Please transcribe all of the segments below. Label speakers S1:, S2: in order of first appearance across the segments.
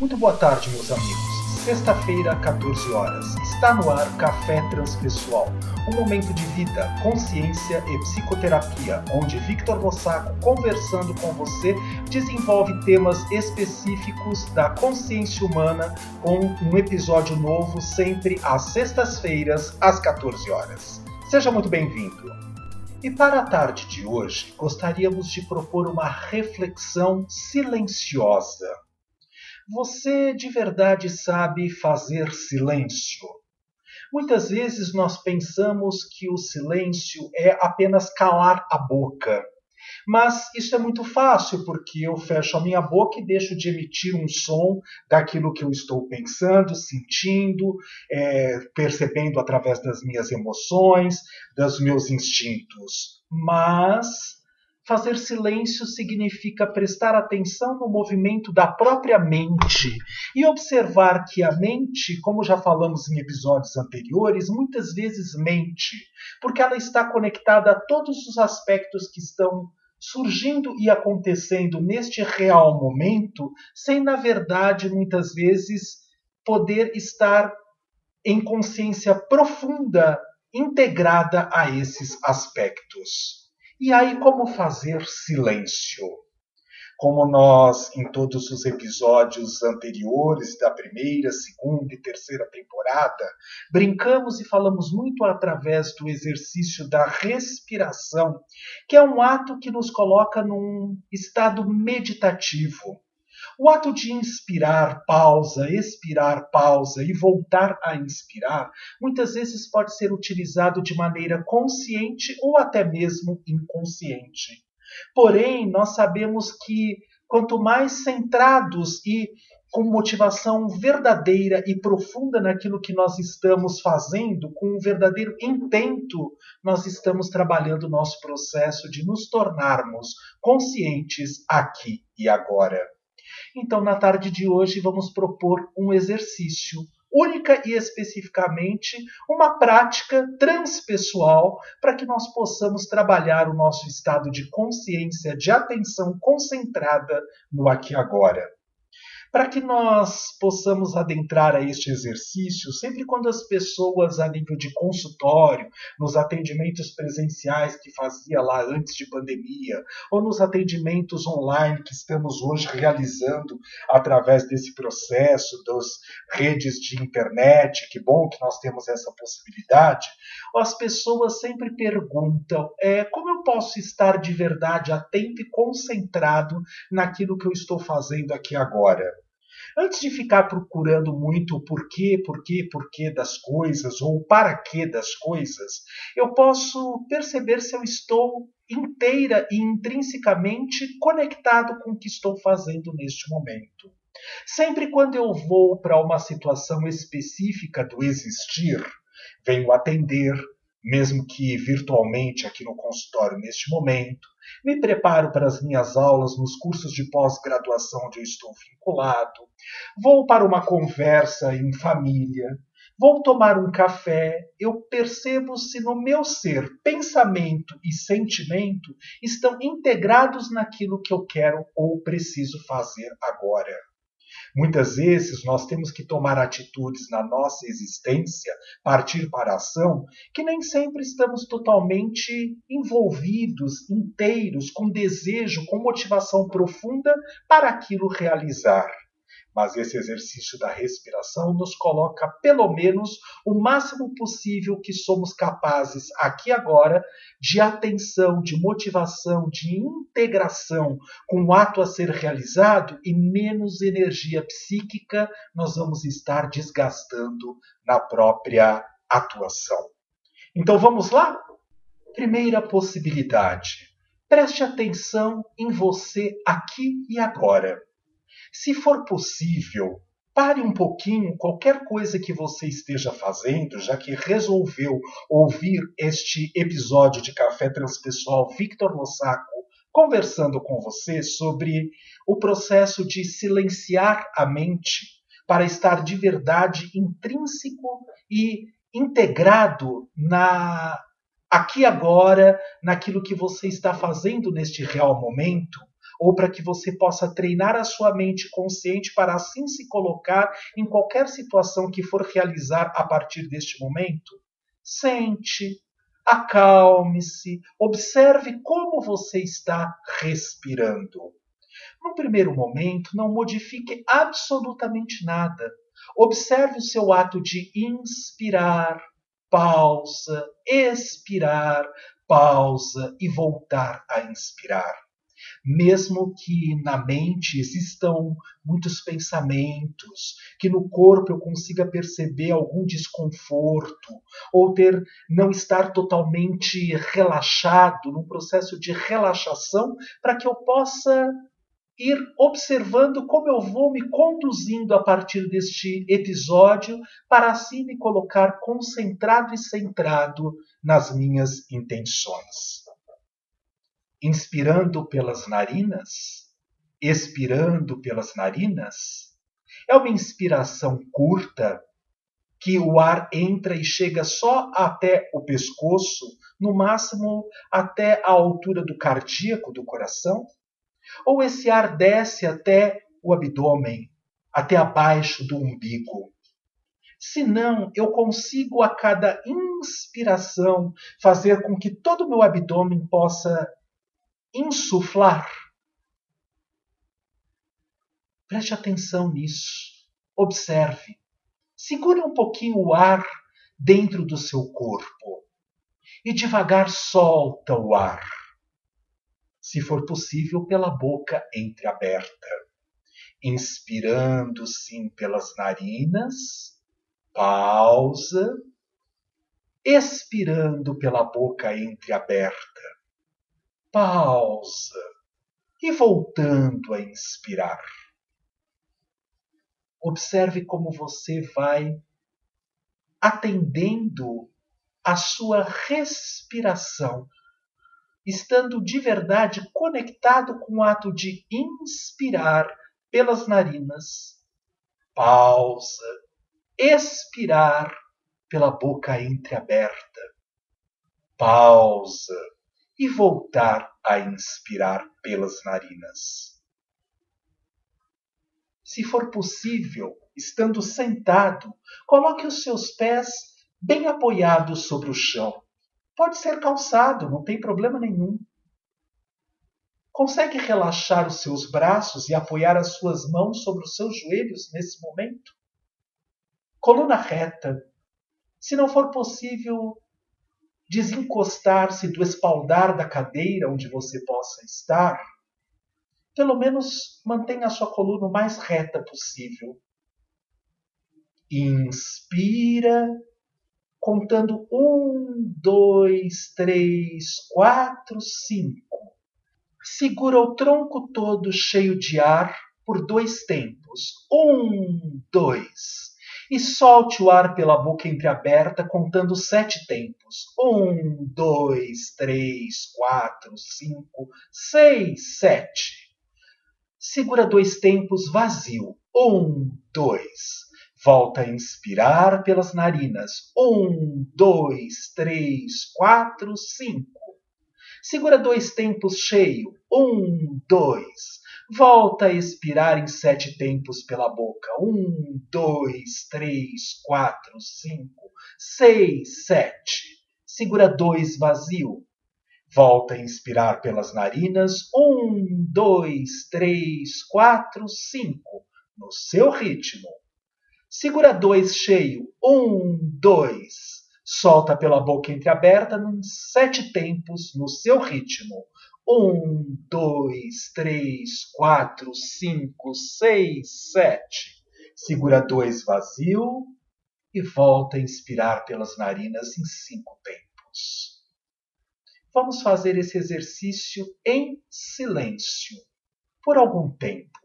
S1: Muito boa tarde, meus amigos. Sexta-feira, 14 horas. Está no ar Café Transpessoal, um momento de vida, consciência e psicoterapia, onde Victor Lossaco, conversando com você, desenvolve temas específicos da consciência humana com um episódio novo sempre às sextas-feiras, às 14 horas. Seja muito bem-vindo. E para a tarde de hoje, gostaríamos de propor uma reflexão silenciosa você de verdade sabe fazer silêncio? Muitas vezes nós pensamos que o silêncio é apenas calar a boca. Mas isso é muito fácil, porque eu fecho a minha boca e deixo de emitir um som daquilo que eu estou pensando, sentindo, é, percebendo através das minhas emoções, dos meus instintos. Mas Fazer silêncio significa prestar atenção no movimento da própria mente e observar que a mente, como já falamos em episódios anteriores, muitas vezes mente, porque ela está conectada a todos os aspectos que estão surgindo e acontecendo neste real momento, sem, na verdade, muitas vezes poder estar em consciência profunda, integrada a esses aspectos. E aí, como fazer silêncio? Como nós, em todos os episódios anteriores da primeira, segunda e terceira temporada, brincamos e falamos muito através do exercício da respiração, que é um ato que nos coloca num estado meditativo o ato de inspirar, pausa, expirar, pausa e voltar a inspirar, muitas vezes pode ser utilizado de maneira consciente ou até mesmo inconsciente. Porém, nós sabemos que quanto mais centrados e com motivação verdadeira e profunda naquilo que nós estamos fazendo, com um verdadeiro intento, nós estamos trabalhando o nosso processo de nos tornarmos conscientes aqui e agora. Então, na tarde de hoje, vamos propor um exercício única e especificamente uma prática transpessoal para que nós possamos trabalhar o nosso estado de consciência, de atenção concentrada no aqui e agora para que nós possamos adentrar a este exercício, sempre quando as pessoas, a nível de consultório, nos atendimentos presenciais que fazia lá antes de pandemia, ou nos atendimentos online que estamos hoje realizando através desse processo das redes de internet, que bom que nós temos essa possibilidade, as pessoas sempre perguntam é, como eu posso estar de verdade atento e concentrado naquilo que eu estou fazendo aqui agora. Antes de ficar procurando muito o porquê, porquê, porquê das coisas ou o para quê das coisas, eu posso perceber se eu estou inteira e intrinsecamente conectado com o que estou fazendo neste momento. Sempre quando eu vou para uma situação específica do existir, venho atender, mesmo que virtualmente aqui no consultório neste momento, me preparo para as minhas aulas nos cursos de pós-graduação onde eu estou vinculado, vou para uma conversa em família, vou tomar um café, eu percebo se no meu ser pensamento e sentimento estão integrados naquilo que eu quero ou preciso fazer agora. Muitas vezes nós temos que tomar atitudes na nossa existência, partir para a ação, que nem sempre estamos totalmente envolvidos, inteiros, com desejo, com motivação profunda para aquilo realizar mas esse exercício da respiração nos coloca, pelo menos, o máximo possível que somos capazes, aqui agora, de atenção, de motivação, de integração com o ato a ser realizado e menos energia psíquica nós vamos estar desgastando na própria atuação. Então vamos lá? Primeira possibilidade. Preste atenção em você aqui e agora. Se for possível, pare um pouquinho qualquer coisa que você esteja fazendo, já que resolveu ouvir este episódio de Café Transpessoal Victor Lossaco conversando com você sobre o processo de silenciar a mente para estar de verdade intrínseco e integrado na aqui agora, naquilo que você está fazendo neste real momento ou para que você possa treinar a sua mente consciente para assim se colocar em qualquer situação que for realizar a partir deste momento? Sente, acalme-se, observe como você está respirando. No primeiro momento, não modifique absolutamente nada. Observe o seu ato de inspirar, pausa, expirar, pausa e voltar a inspirar. Mesmo que na mente existam muitos pensamentos, que no corpo eu consiga perceber algum desconforto, ou ter não estar totalmente relaxado, num processo de relaxação, para que eu possa ir observando como eu vou me conduzindo a partir deste episódio para assim me colocar concentrado e centrado nas minhas intenções. Inspirando pelas narinas, expirando pelas narinas, é uma inspiração curta que o ar entra e chega só até o pescoço, no máximo até a altura do cardíaco do coração ou esse ar desce até o abdômen, até abaixo do umbigo. Se não, eu consigo a cada inspiração fazer com que todo o meu abdômen possa insuflar. Preste atenção nisso. Observe. Segure um pouquinho o ar dentro do seu corpo e devagar solta o ar se for possível, pela boca entreaberta. Inspirando sim pelas narinas, pausa. Expirando pela boca entreaberta, pausa. E voltando a inspirar. Observe como você vai atendendo a sua respiração estando de verdade conectado com o ato de inspirar pelas narinas, pausa, expirar pela boca entreaberta, pausa e voltar a inspirar pelas narinas. Se for possível, estando sentado, coloque os seus pés bem apoiados sobre o chão Pode ser calçado, não tem problema nenhum. Consegue relaxar os seus braços e apoiar as suas mãos sobre os seus joelhos nesse momento? Coluna reta. Se não for possível, desencostar-se do espaldar da cadeira onde você possa estar, pelo menos mantenha a sua coluna o mais reta possível. Inspira contando um, dois, três, quatro, cinco. Segura o tronco todo cheio de ar por dois tempos. Um, dois. E solte o ar pela boca entreaberta, contando sete tempos. Um, dois, três, quatro, cinco, seis, sete. Segura dois tempos vazio. Um, dois. Volta a inspirar pelas narinas. Um, dois, três, quatro, cinco. Segura dois tempos cheio. Um, dois. Volta a expirar em sete tempos pela boca. Um, dois, três, quatro, cinco, seis, sete. Segura dois vazio. Volta a inspirar pelas narinas. Um, dois, três, quatro, cinco. No seu ritmo. Segura dois cheio. Um, dois. Solta pela boca entreaberta em sete tempos no seu ritmo. Um, dois, três, quatro, cinco, seis, sete. Segura dois vazio e volta a inspirar pelas narinas em cinco tempos. Vamos fazer esse exercício em silêncio por algum tempo.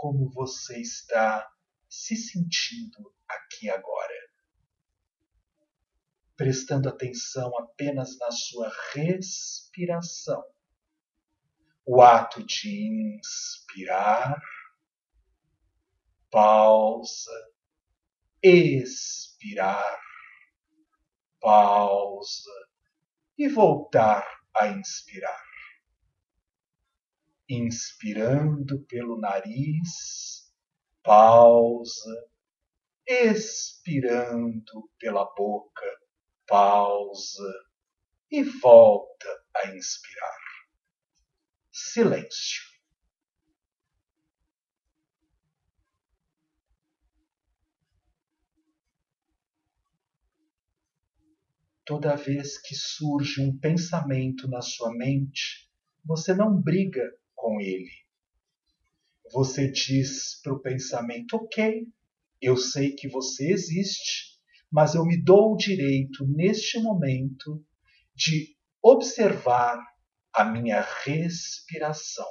S1: Como você está se sentindo aqui agora. Prestando atenção apenas na sua respiração. O ato de inspirar, pausa, expirar, pausa e voltar a inspirar. Inspirando pelo nariz, pausa, expirando pela boca, pausa e volta a inspirar. Silêncio. Toda vez que surge um pensamento na sua mente, você não briga com ele. Você diz para o pensamento: Ok, eu sei que você existe, mas eu me dou o direito, neste momento, de observar a minha respiração.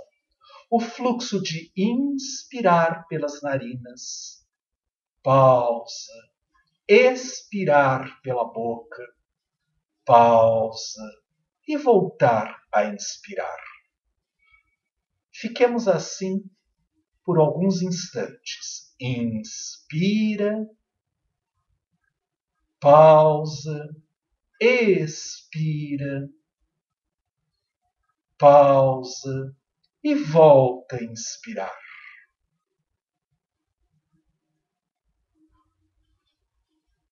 S1: O fluxo de inspirar pelas narinas, pausa, expirar pela boca, pausa e voltar a inspirar. Fiquemos assim por alguns instantes. Inspira, pausa, expira, pausa e volta a inspirar.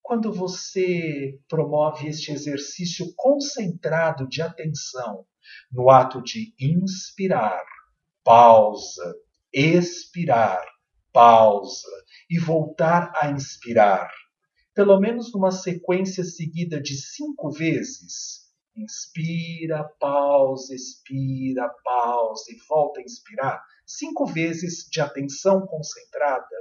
S1: quando você promove este exercício concentrado de atenção no ato de inspirar, pausa, expirar, pausa e voltar a inspirar, pelo menos numa sequência seguida de cinco vezes. Inspira, pausa, expira, pausa e volta a inspirar. Cinco vezes de atenção concentrada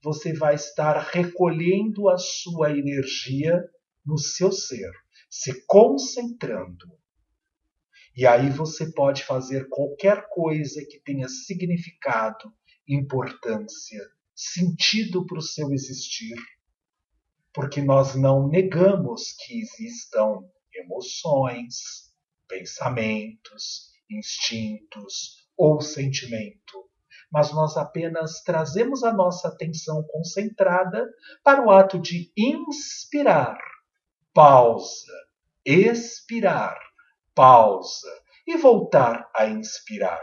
S1: você vai estar recolhendo a sua energia no seu ser, se concentrando. E aí você pode fazer qualquer coisa que tenha significado, importância, sentido para o seu existir, porque nós não negamos que existam emoções, pensamentos, instintos ou sentimento mas nós apenas trazemos a nossa atenção concentrada para o ato de inspirar, pausa, expirar, pausa e voltar a inspirar.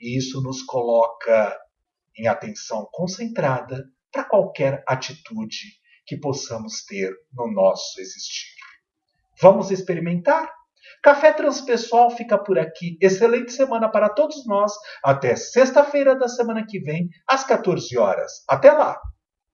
S1: E isso nos coloca em atenção concentrada para qualquer atitude que possamos ter no nosso existir. Vamos experimentar? Café Transpessoal fica por aqui. Excelente semana para todos nós. Até sexta-feira da semana que vem, às 14 horas. Até lá!